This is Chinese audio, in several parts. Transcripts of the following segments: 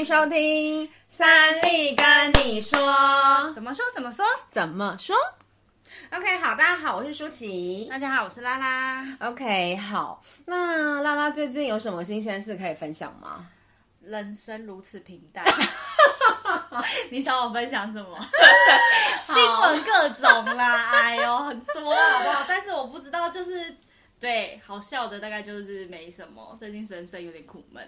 迎收听三立跟你说，怎么说怎么说怎么说？OK，好，大家好，我是舒淇。大家好，我是拉拉。OK，好，那拉拉最近有什么新鲜事可以分享吗？人生如此平淡，你想我分享什么？新闻各种啦，哎呦，很多好不好？但是我不知道，就是对好笑的大概就是没什么。最近人生有点苦闷。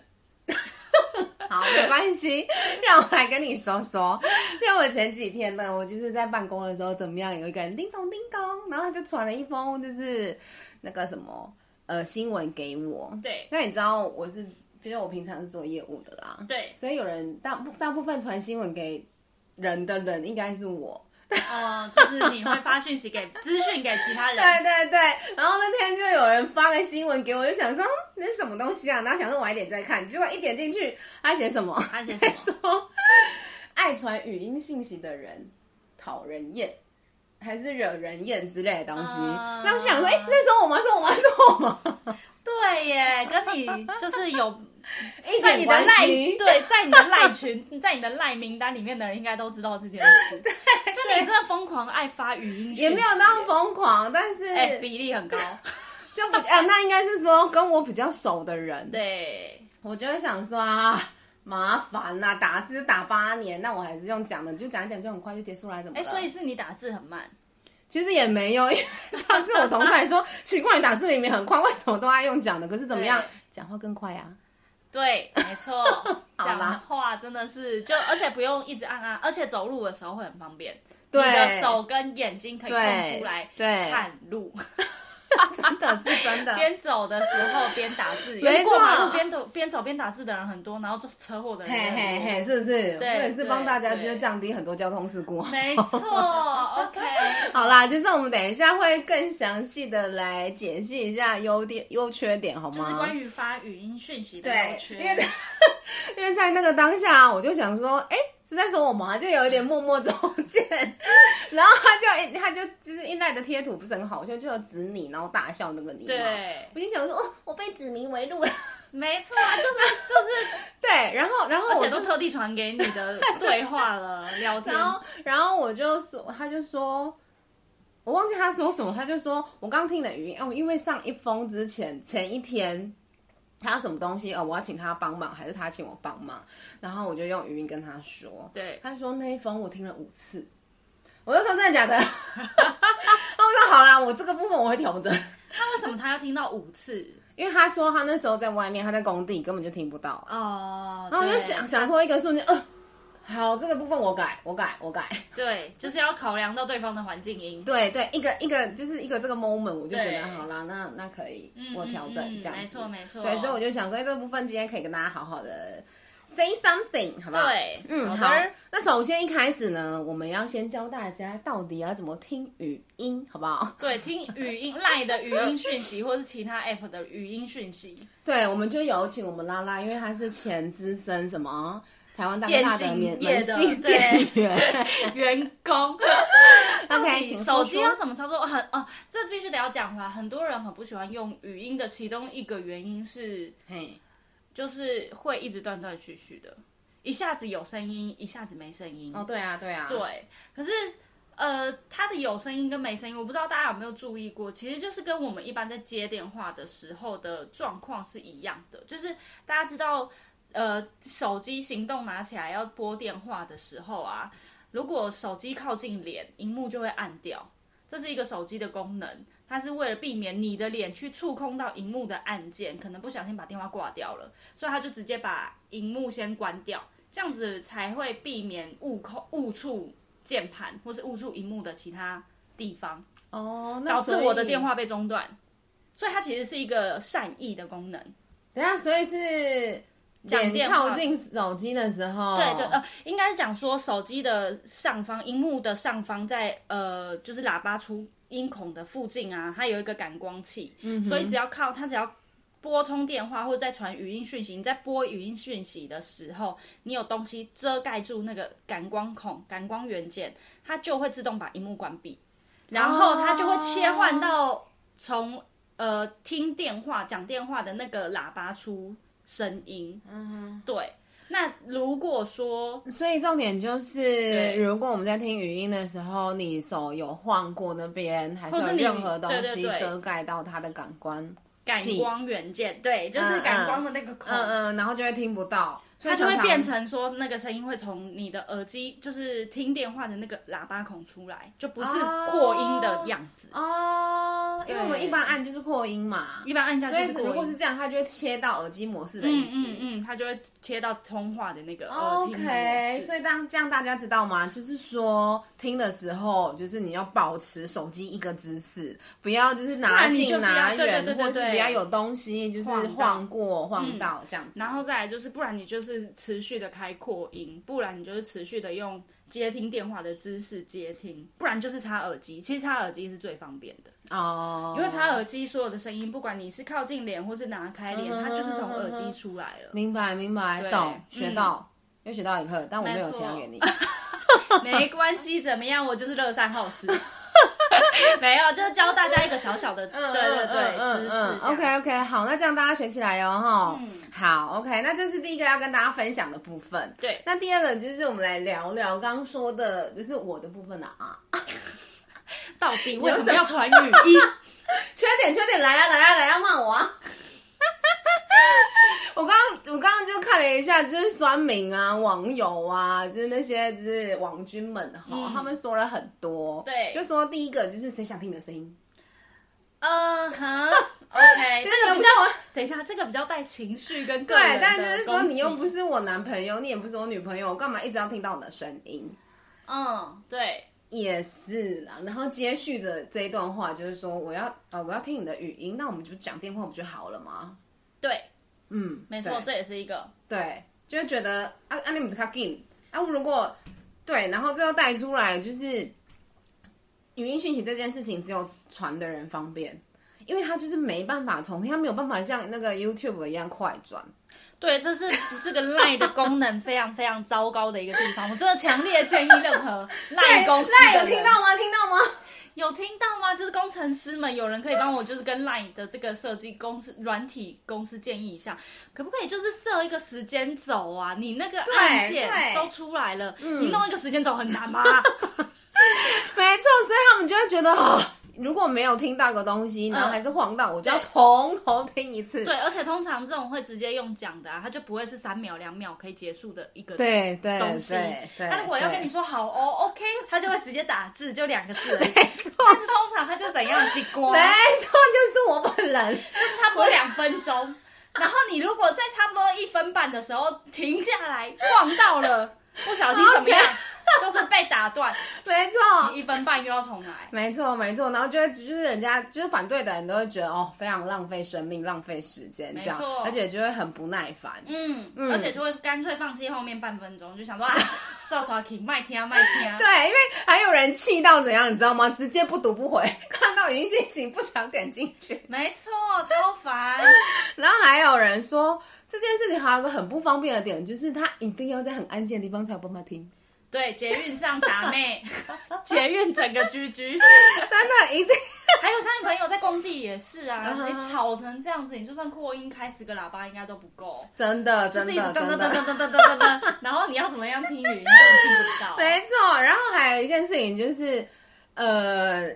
好，没关系，让我来跟你说说。就我前几天呢，我就是在办公的时候，怎么样？有一个人叮咚叮咚，然后他就传了一封就是那个什么呃新闻给我。对，那你知道我是，因为我平常是做业务的啦。对，所以有人大大部分传新闻给人的人，应该是我。哦，就是你会发讯息给资讯给其他人，对对对。然后那天就有人发个新闻给我，就想说那是什么东西啊？然后想说晚一点再看，结果一点进去，他写什么？他写什么？说爱传语音信息的人讨人厌，还是惹人厌之类的东西。那、uh... 我想说，哎，那说我吗？说我吗？说我吗？对耶，跟你就是有。在你的赖对，在你的赖群，在你的赖名单里面的人应该都知道这件事。对，就你真的疯狂爱发语音，也没有那么疯狂，但是、欸、比例很高。就比啊，那应该是说跟我比较熟的人。对，我就会想说啊，麻烦呐、啊，打字打八年，那我还是用讲的，就讲一讲就很快就结束了，怎么？哎、欸，所以是你打字很慢。其实也没有，因为上次我同事还说 奇怪，你打字明明很快，为什么都爱用讲的？可是怎么样，讲话更快啊？对，没错，讲话真的是就，而且不用一直按啊，而且走路的时候会很方便，对，你的手跟眼睛可以空出来看路。真的是真的，边走的时候边打字，因为过马路边走边走边打字的人很多，然后就是车祸的人嘿嘿嘿，是不是？对，也是帮大家就是降低很多交通事故。没错。好啦，就是我们等一下会更详细的来解析一下优点、优缺点，好吗？就是关于发语音讯息的优缺。因为 因为在那个当下，我就想说，哎、欸。是在说我吗？就有一点默默走见，然后他就他就就是因赖的贴图不是很好笑，就有指你，然后大笑那个你。对，我就想说，哦，我被指名为路了。没错啊，就是就是对，然后然后而且都特地传给你的对话了聊天。然后然后我就说，他就说，我忘记他说什么，他就说我刚听的语音哦，因为上一封之前前一天。他要什么东西哦？我要请他帮忙，还是他请我帮忙？然后我就用语音跟他说。对，他说那一封我听了五次，我就说真的假的？那 我说好啦，我这个部分我会调整。他为什么他要听到五次？因为他说他那时候在外面，他在工地根本就听不到哦。然后我就想想说一个瞬间，呃。好，这个部分我改，我改，我改。对，就是要考量到对方的环境音。对对，一个一个就是一个这个 moment，我就觉得好啦，那那可以，我调整这样子。没错没错。对，所以我就想说，哎，这个部分今天可以跟大家好好的 say something，好不好？对，嗯，好。那首先一开始呢，我们要先教大家到底要怎么听语音，好不好？对，听语音，LINE 的语音讯息，或是其他 app 的语音讯息。对，我们就有请我们拉拉，因为他是前资深什么。台湾大哥大的免免费店员员工，OK，请手机要怎么操作？很哦，这必须得要讲出来。很多人很不喜欢用语音的，其中一个原因是，嘿，就是会一直断断续续的，一下子有声音，一下子没声音。哦，对啊，对啊，对。可是，呃，它的有声音跟没声音，我不知道大家有没有注意过，其实就是跟我们一般在接电话的时候的状况是一样的，就是大家知道。呃，手机行动拿起来要拨电话的时候啊，如果手机靠近脸，荧幕就会暗掉。这是一个手机的功能，它是为了避免你的脸去触碰到荧幕的按键，可能不小心把电话挂掉了，所以它就直接把荧幕先关掉，这样子才会避免误控误触键盘或是误触荧幕的其他地方哦，导致我的电话被中断。所以它其实是一个善意的功能。等下，所以是。讲电话靠近手机的时候，对对呃，应该是讲说手机的上方，荧幕的上方在，呃，就是喇叭出音孔的附近啊，它有一个感光器，嗯，所以只要靠它，只要拨通电话或者在传语音讯息，你在拨语音讯息的时候，你有东西遮盖住那个感光孔、感光元件，它就会自动把荧幕关闭，然后它就会切换到从呃听电话、讲电话的那个喇叭出。声音，嗯哼，对，那如果说，所以重点就是，如果我们在听语音的时候，你手有晃过那边，还是有任何东西遮盖到它的感官？感光元件，对，就是感光的那个孔，嗯嗯，然后就会听不到。它就会变成说，那个声音会从你的耳机，就是听电话的那个喇叭孔出来，就不是扩音的样子哦。因为我们一般按就是扩音嘛，一般按下去是。如果是这样，它就会切到耳机模式的意思。嗯嗯，它就会切到通话的那个耳听模式。OK，所以当这样大家知道吗？就是说听的时候，就是你要保持手机一个姿势，不要就是拿近拿远，或是不要有东西就是晃过晃到这样子。然后再来就是，不然你就是。是持续的开扩音，不然你就是持续的用接听电话的姿势接听，不然就是插耳机。其实插耳机是最方便的哦，因为插耳机所有的声音，不管你是靠近脸或是拿开脸，它就是从耳机出来了。明白，明白，懂，学到，又学到一课，但我没有钱要给你，没关系，怎么样，我就是乐善好施。没有，就是教大家一个小小的，对对对，知识。OK OK，好，那这样大家学起来哟，哈。嗯，好，OK，那这是第一个要跟大家分享的部分。对，那第二个就是我们来聊聊刚刚说的，就是我的部分了啊。到底为什么要传语音？缺点，缺点，来呀，来呀，来呀，骂我啊！我刚刚我刚刚就看了一下，就是酸民啊、网友啊，就是那些就是网军们哈，嗯、他们说了很多。对，就说第一个就是谁想听你的声音？呃，哼，OK，这个比较，等一下，这个比较带情绪跟个人。对，但就是说你又不是我男朋友，你也不是我女朋友，我干嘛一直要听到你的声音？嗯，对，也是啦。然后接续着这一段话，就是说我要呃我要听你的语音，那我们就讲电话不就好了吗？对。嗯，没错，这也是一个对，就会觉得啊啊，你们卡紧啊，如果对，然后最后带出来就是语音讯息这件事情，只有传的人方便，因为他就是没办法重听，他没有办法像那个 YouTube 一样快转。对，这是 这个 Line 的功能非常非常糟糕的一个地方，我真的强烈建议任何 Line 公司有听到吗？听到吗？有听到吗？就是工程师们，有人可以帮我，就是跟 LINE 的这个设计公司、软体公司建议一下，可不可以就是设一个时间轴啊？你那个案件都出来了，你弄一个时间轴很难吗？没错，所以他们就会觉得啊。如果没有听到个东西，然后还是晃到，我就要从头听一次。对，而且通常这种会直接用讲的啊，它就不会是三秒两秒可以结束的一个对对东西。他如果要跟你说好哦，OK，他就会直接打字，就两个字。没错。但是通常他就怎样激光？没错，就是我本人，就是差不多两分钟。然后你如果在差不多一分半的时候停下来，晃到了，不小心怎么样？就是被打断，没错，你一分半又要重来，没错没错，然后就会就是人家就是反对的人都会觉得哦，非常浪费生命，浪费时间，这样，没错，而且就会很不耐烦，嗯，嗯，而且就会干脆放弃后面半分钟，就想说啊，刷刷屏，麦听啊麦听啊，对，因为还有人气到怎样，你知道吗？直接不读不回，看到语音信息不想点进去，没错，超烦，然后还有人说这件事情还有一个很不方便的点，就是他一定要在很安静的地方才有办法听。对，捷运上打妹，捷运整个居居，真的一定。还有像你朋友在工地也是啊，你吵成这样子，你就算扩音开十个喇叭应该都不够。真的，就是一直噔噔噔噔噔噔噔噔，然后你要怎么样听语音，根本听不到。没错，然后还有一件事情就是，呃，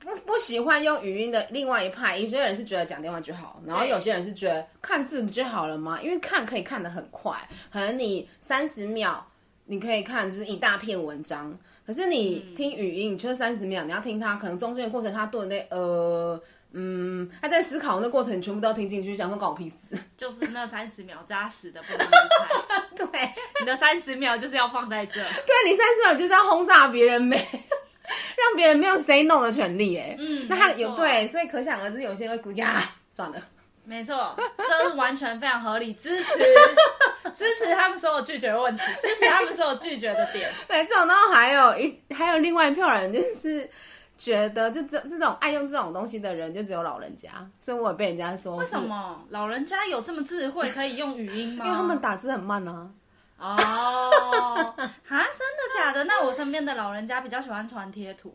不不喜欢用语音的另外一派，有些人是觉得讲电话就好，然后有些人是觉得看字不就好了吗？因为看可以看得很快，可能你三十秒。你可以看就是一大篇文章，可是你听语音，你就三十秒，你要听他，可能中间的过程他顿那呃嗯，他在思考那过程，你全部都要听进去，想说搞我屁事。就是那三十秒扎实的不能离开。对，你的三十秒就是要放在这。对，你三十秒就是要轰炸别人没，让别人没有 say no 的权利哎。嗯，那他有对，所以可想而知，有些人会估计啊，算了。没错，这是完全非常合理，支持支持他们所有拒绝的问题，支持他们所有拒绝的点。没错，然后还有一还有另外一票人，就是觉得就这这种爱用这种东西的人，就只有老人家。所以我也被人家说，为什么老人家有这么智慧，可以用语音吗？因为他们打字很慢呢、啊。哦，哈，真的假的？那我身边的老人家比较喜欢传贴图。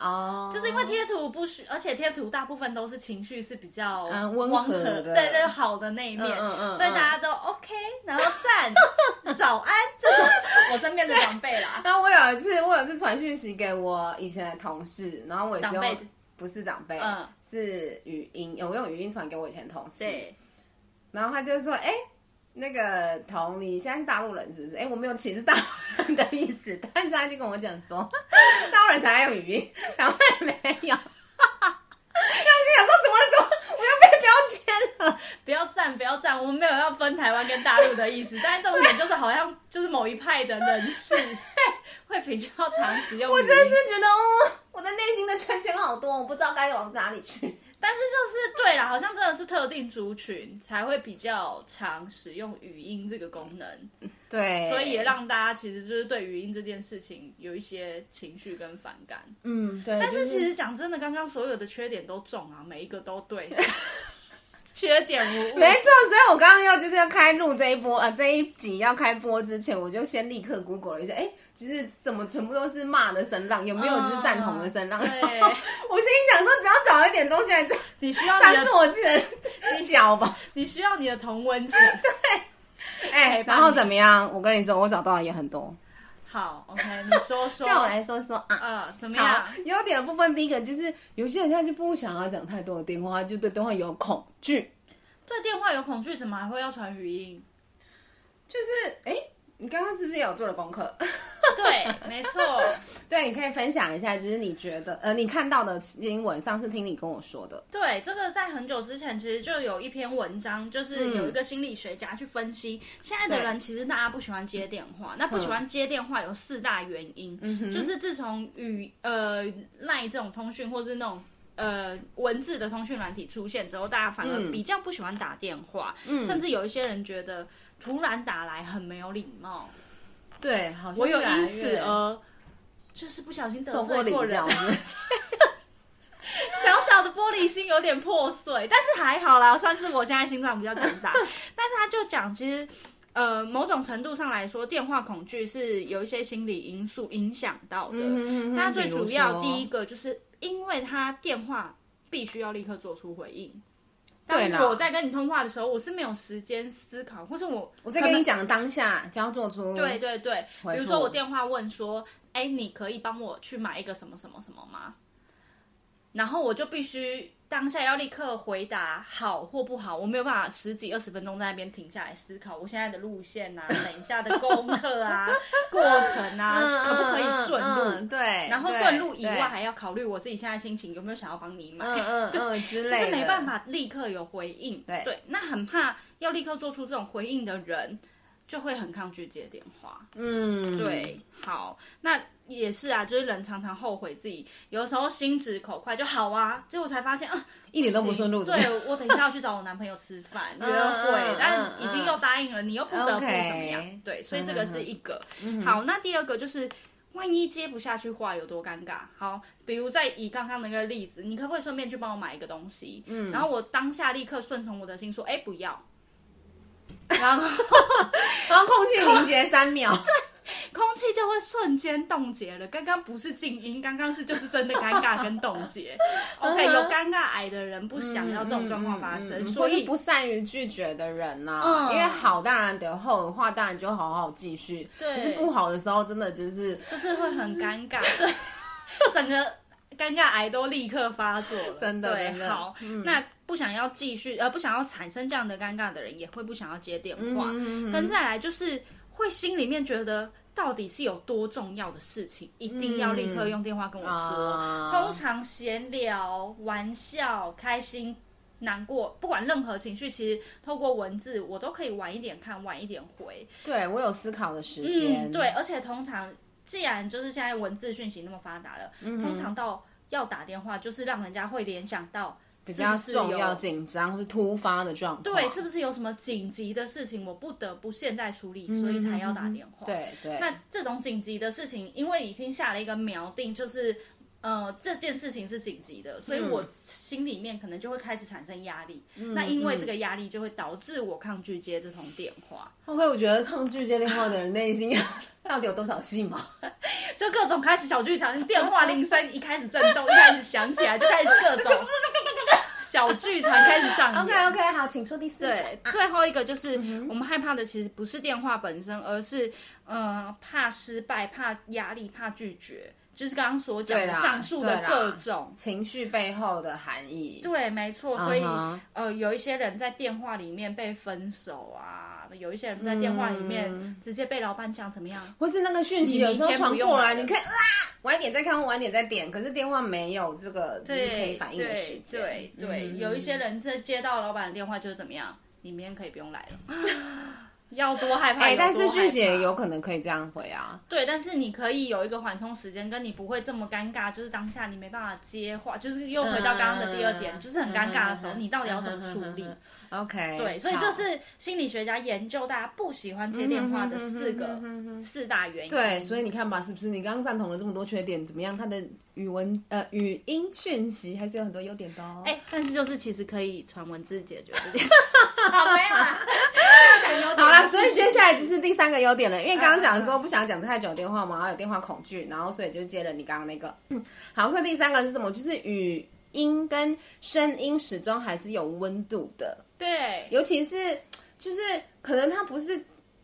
哦，oh, 就是因为贴图不需，而且贴图大部分都是情绪是比较温和的，对对，好的那一面，嗯嗯，所以大家都 OK，然后赞早安这种，我身边的长辈啦。然后我有一次，我有一次传讯息给我以前的同事，然后我也是用不是长辈，嗯，是语音，我用语音传给我以前的同事，对，然后他就说，哎。那个彤，你现在是大陆人是不是？哎，我没有歧视大陆人的意思，但是他就跟我讲说，大陆人才爱用语音，然后没有。那我心想说，怎么了？怎么我要被标签了？不要赞，不要赞，我们没有要分台湾跟大陆的意思，但是重点就是好像就是某一派的人士会比较常使用。我真是觉得，哦，我的内心的圈圈好多，我不知道该往哪里去。但是就是对啦，好像真的是特定族群才会比较常使用语音这个功能，对，所以也让大家其实就是对语音这件事情有一些情绪跟反感，嗯，对。但是其实讲真的，刚刚所有的缺点都中啊，每一个都对。缺点无误，没错，所以我刚刚要就是要开录这一波啊，这一集要开播之前，我就先立刻 Google 了一下，哎，其实怎么全部都是骂的声浪，有没有就是赞同的声浪？对，我心里想说，只要找一点东西来赞，你需要赞助我自己的脚吧，你需要你的同温层，对，哎，然后怎么样？我跟你说，我找到的也很多。好，OK，你说 说，让我来说说啊，呃，怎么样？优点的部分，第一个就是有些人他就不想要讲太多的电话，就对电话有恐惧。对电话有恐惧，怎么还会要传语音？就是，哎，你刚刚是不是也有做了功课？对，没错。对，你可以分享一下，就是你觉得，呃，你看到的新闻，上次听你跟我说的。对，这个在很久之前其实就有一篇文章，就是有一个心理学家去分析，嗯、现在的人其实大家不喜欢接电话，那不喜欢接电话有四大原因，嗯、就是自从与呃赖这种通讯，或是那种。呃，文字的通讯软体出现之后，大家反而比较不喜欢打电话，嗯、甚至有一些人觉得突然打来很没有礼貌。对，好像我有因此而就是不小心得罪过人，小小的玻璃心有点破碎，但是还好啦，算是我现在心脏比较强大。但是他就讲，其实呃，某种程度上来说，电话恐惧是有一些心理因素影响到的。嗯，那最主要第一个就是。因为他电话必须要立刻做出回应，当我在跟你通话的时候，我是没有时间思考，或是我我在跟你讲的当下就要做出对对对，比如说我电话问说，哎，你可以帮我去买一个什么什么什么吗？然后我就必须。当下要立刻回答好或不好，我没有办法十几二十分钟在那边停下来思考我现在的路线啊，等一下的功课啊，过程啊，嗯、可不可以顺路？嗯嗯、对，然后顺路以外还要考虑我自己现在心情有没有想要帮你买，嗯嗯，嗯 之类的，就是没办法立刻有回应。对对，那很怕要立刻做出这种回应的人，就会很抗拒接电话。嗯，对，好，那。也是啊，就是人常常后悔自己，有的时候心直口快就好啊，结果才发现啊，一点都不顺路。对，我等一下要去找我男朋友吃饭 约会，但已经又答应了，你又不得不怎么样？对，所以这个是一个。好，那第二个就是，万一接不下去话有多尴尬？好，比如在以刚刚那个例子，你可不可以顺便去帮我买一个东西？嗯，然后我当下立刻顺从我的心说，哎，不要。然后，然后空气凝结三秒。空气就会瞬间冻结了。刚刚不是静音，刚刚是就是真的尴尬跟冻结。OK，有尴尬癌的人不想要这种状况发生，嗯嗯嗯嗯、所以不善于拒绝的人呢、啊，嗯、因为好当然得后话，当然就好好继续。对，可是不好的时候，真的就是就是会很尴尬，对，整个尴尬癌都立刻发作了。真的，对，好，嗯、那不想要继续，呃，不想要产生这样的尴尬的人，也会不想要接电话。嗯嗯嗯、跟再来就是会心里面觉得。到底是有多重要的事情，一定要立刻用电话跟我说。嗯、通常闲聊、玩笑、开心、难过，不管任何情绪，其实透过文字我都可以晚一点看，晚一点回。对，我有思考的时间。嗯，对，而且通常既然就是现在文字讯息那么发达了，嗯、通常到要打电话，就是让人家会联想到。比较重要、紧张或是突发的状况，对，是不是有什么紧急的事情，我不得不现在处理，所以才要打电话？对对。那这种紧急的事情，因为已经下了一个锚定，就是呃这件事情是紧急的，所以我心里面可能就会开始产生压力。嗯、那因为这个压力，就会导致我抗拒接这通电话。OK，我觉得抗拒接电话的人内心 到底有多少戏码？就各种开始小剧场，电话铃声一开始震动，一开始响起来，就开始各种 小剧场开始上演。OK OK，好，请说第四个。对，最后一个就是我们害怕的，其实不是电话本身，而是嗯、呃，怕失败、怕压力、怕拒绝。就是刚刚所讲的上述的各种情绪背后的含义，对，没错。所以、uh -huh. 呃，有一些人在电话里面被分手啊，有一些人在电话里面直接被老板讲怎么样，或是那个讯息有时候传过来，你可以啊，晚点再看，晚点再点，可是电话没有这个就是可以反应的时间。对对，对、嗯，有一些人这接到老板的电话就是怎么样，你明天可以不用来了。要多害怕，害怕，但是续写有可能可以这样回啊。对，但是你可以有一个缓冲时间，跟你不会这么尴尬。就是当下你没办法接话，就是又回到刚刚的第二点，嗯、就是很尴尬的时候、嗯，你到底要怎么处理、？OK，对，所以这是心理学家研究大家不喜欢接电话的四个、嗯、四大原因。对，所以你看吧，是不是你刚刚赞同了这么多缺点，怎么样？他的语文呃语音讯息还是有很多优点的哦。哎、欸，但是就是其实可以传文字解决这件事。好没有。好了，所以接下来就是第三个优点了。因为刚刚讲的时候 不想讲太久电话嘛，然后有电话恐惧，然后所以就接了你刚刚那个。好，所以第三个是什么？就是语音跟声音始终还是有温度的。对，尤其是就是可能它不是，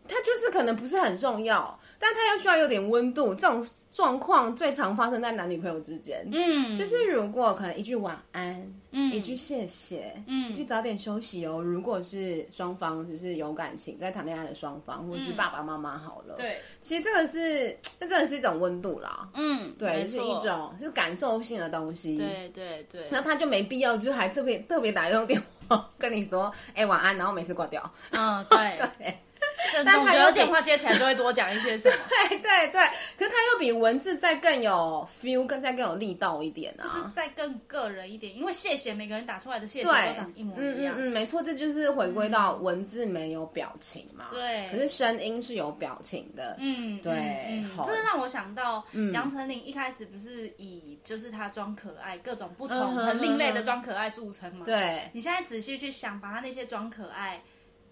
它就是可能不是很重要。但他又需要有点温度，这种状况最常发生在男女朋友之间。嗯，就是如果可能一句晚安，嗯，一句谢谢，嗯，一句早点休息哦。如果是双方就是有感情在谈恋爱的双方，或者是爸爸妈妈好了，对、嗯，其实这个是这真的是一种温度啦。嗯，对，是一种是感受性的东西。对对对，那他就没必要，就是还特别特别打一通电话跟你说，哎、欸，晚安，然后每次挂掉。嗯，对 对。但他有电话接起来就会多讲一些什么？对对对，可是他又比文字再更有 feel，更再更有力道一点啊，就是再更个人一点。因为谢谢每个人打出来的谢谢都长一模一样。嗯嗯嗯，没错，这就是回归到文字没有表情嘛。对、嗯，可是声音是有表情的。嗯，对。嗯，这是让我想到杨丞琳一开始不是以就是他装可爱，各种不同、嗯、很另类的装可爱著称嘛？对。你现在仔细去想，把他那些装可爱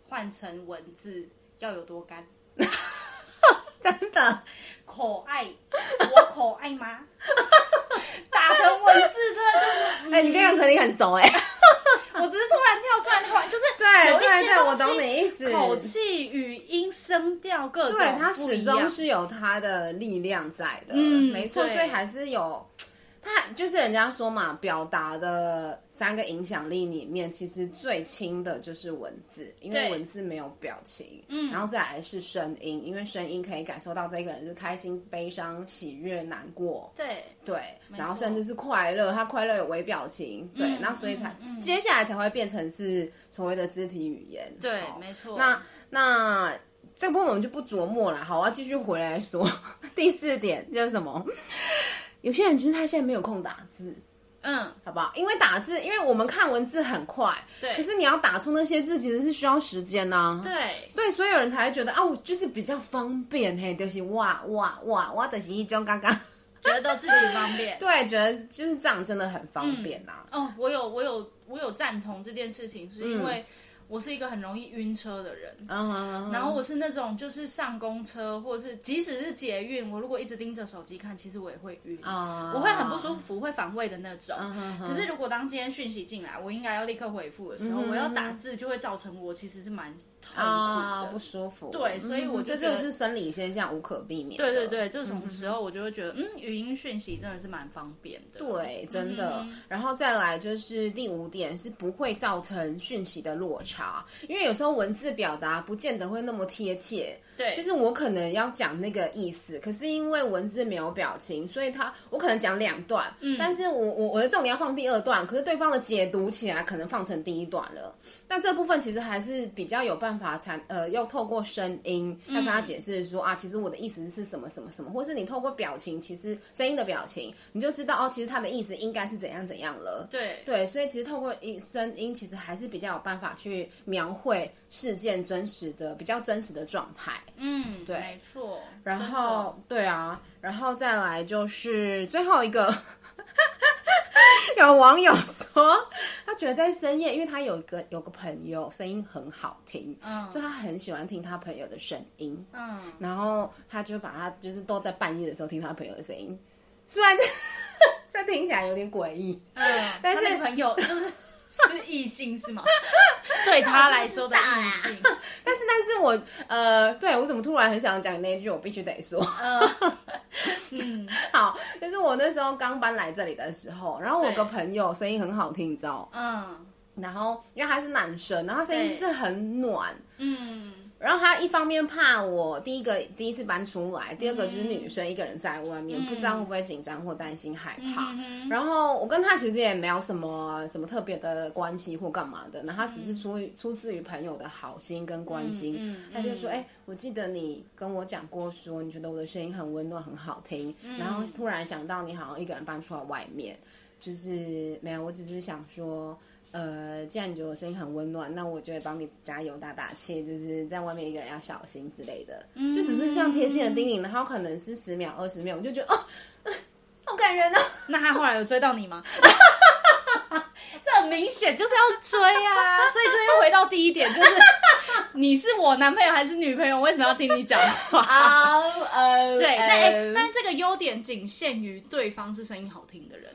换成文字。要有多干？真的可爱？我可爱吗？打成文字真的就是……哎、欸，你跟杨丞琳很熟哎、欸！我只是突然跳出来，突然就是对，有一些对，我懂你意思。口气、语音、声调各种，对，它始终是有它的力量在的。嗯，没错，所以还是有。他就是人家说嘛，表达的三个影响力里面，其实最轻的就是文字，因为文字没有表情。嗯，然后再来是声音，因为声音可以感受到这个人是开心、悲伤、喜悦、难过。对对，然后甚至是快乐，他快乐有微表情。对，那、嗯、所以才、嗯嗯、接下来才会变成是所谓的肢体语言。对，没错。那那这个部分我们就不琢磨了。好，我要继续回来说 第四点就是什么？有些人其实他现在没有空打字，嗯，好不好？因为打字，因为我们看文字很快，对。可是你要打出那些字，其实是需要时间呐、啊，对。对，所以有人才会觉得啊，我就是比较方便，嘿，就是哇哇哇，我的行一中刚刚觉得自己方便，对，觉得就是这样真的很方便呐、啊嗯。哦，我有我有我有赞同这件事情，是因为。嗯我是一个很容易晕车的人，uh. 然后我是那种就是上公车或者是即使是捷运，我如果一直盯着手机看，其实我也会晕，uh. 我会很不舒服，会反胃的那种。Uh. 可是如果当今天讯息进来，我应该要立刻回复的时候，uh. 我要打字就会造成我其实是蛮痛苦的，uh -huh. 不舒服。对，所以我觉得这就是生理现象，无可避免。对对对，这种时候我就会觉得，嗯，语音讯息真的是蛮方便的。对，真的。Uh. 然后再来就是第五点是不会造成讯息的落差，因为有。有时候文字表达不见得会那么贴切，对，就是我可能要讲那个意思，可是因为文字没有表情，所以他我可能讲两段，嗯，但是我我我的重点要放第二段，可是对方的解读起来可能放成第一段了，但这部分其实还是比较有办法才呃，要透过声音要跟他解释说、嗯、啊，其实我的意思是什么什么什么，或是你透过表情，其实声音的表情，你就知道哦，其实他的意思应该是怎样怎样了，对对，所以其实透过音声音，其实还是比较有办法去描绘。事件真实的比较真实的状态，嗯，对，没错。然后对啊，然后再来就是最后一个，有网友说，他觉得在深夜，因为他有一个有个朋友声音很好听，嗯，所以他很喜欢听他朋友的声音，嗯，然后他就把他就是都在半夜的时候听他朋友的声音，虽然 这听起来有点诡异，嗯，但是朋友就是。是异性是吗？对他来说的异性，但是但是我呃，对我怎么突然很想讲那一句，我必须得说，嗯，好，就是我那时候刚搬来这里的时候，然后我有个朋友声音很好听，你知道，嗯，然后因为他是男生，然后他声音就是很暖，嗯。然后他一方面怕我第一个第一次搬出来，第二个就是女生一个人在外面，嗯、不知道会不会紧张或担心害怕。嗯、然后我跟他其实也没有什么什么特别的关系或干嘛的，那他只是出于出自于朋友的好心跟关心，他就说：“哎、欸，我记得你跟我讲过说，说你觉得我的声音很温暖很好听，嗯、然后突然想到你好像一个人搬出来外面，就是没有，我只是想说。”呃，既然你觉得我声音很温暖，那我就会帮你加油打打气，就是在外面一个人要小心之类的，嗯、就只是这样贴心的叮咛，然后可能是十秒、二十秒，我就觉得哦，好感人啊！那他后来有追到你吗？这很明显就是要追啊！所以这又回到第一点，就是你是我男朋友还是女朋友？为什么要听你讲话？啊，呃，对，但、欸、但这个优点仅限于对方是声音好听的人。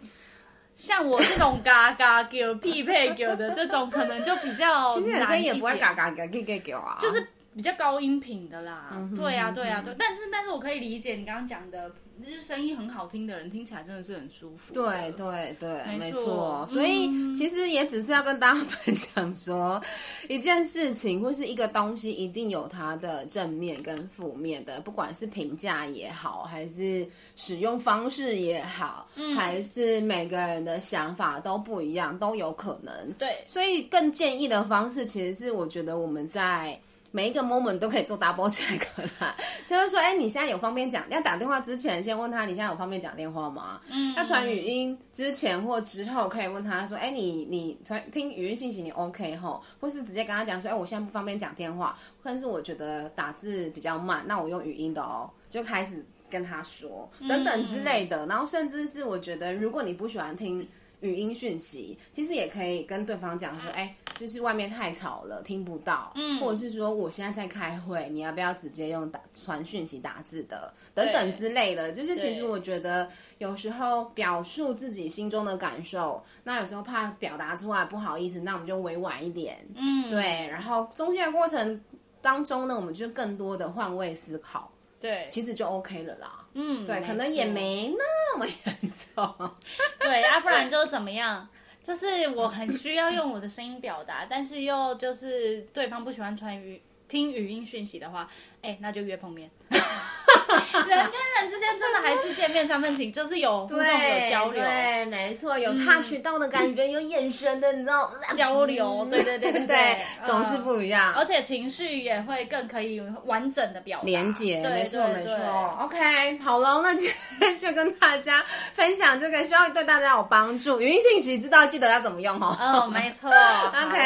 像我这种嘎嘎给 匹配给的这种，可能就比较。其实男生也不会嘎嘎给给给狗啊，就是比较高音频的啦。嗯、对呀、啊，对呀、啊，对。但是，但是我可以理解你刚刚讲的。就是声音很好听的人，听起来真的是很舒服。对对对，没错。所以其实也只是要跟大家分享说，一件事情或是一个东西，一定有它的正面跟负面的，不管是评价也好，还是使用方式也好，嗯、还是每个人的想法都不一样，都有可能。对，所以更建议的方式，其实是我觉得我们在。每一个 moment 都可以做 double check 啦，就是说，哎，你现在有方便讲？要打电话之前，先问他你现在有方便讲电话吗？嗯，要传语音之前或之后，可以问他说，哎，你你传听语音信息你 OK 吼？或是直接跟他讲说，哎，我现在不方便讲电话，但是我觉得打字比较慢，那我用语音的哦，就开始跟他说等等之类的，然后甚至是我觉得，如果你不喜欢听。语音讯息其实也可以跟对方讲说，哎，就是外面太吵了，听不到，嗯，或者是说我现在在开会，你要不要直接用打传讯息打字的，等等之类的。就是其实我觉得有时候表述自己心中的感受，那有时候怕表达出来不好意思，那我们就委婉一点，嗯，对。然后中间的过程当中呢，我们就更多的换位思考。对，其实就 OK 了啦。嗯，对，可能也没那么严重。对，要、啊、不然就怎么样？就是我很需要用我的声音表达，但是又就是对方不喜欢传语听语音讯息的话，哎，那就约碰面。人跟人之间真的还是见面三分情，就是有互动、有交流，对，没错，有 touch 到的感觉，有眼神的，你知道交流，对对对 对，总是不一样，而且情绪也会更可以完整的表达，连接，没错没错。OK，好了，那今天就跟大家分享这个，希望对大家有帮助。语音信息知道记得要怎么用哦。哦，没错。OK，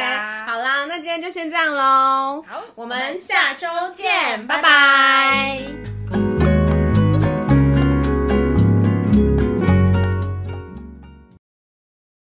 好啦，那今天就先这样喽。好，我们下周见，拜拜。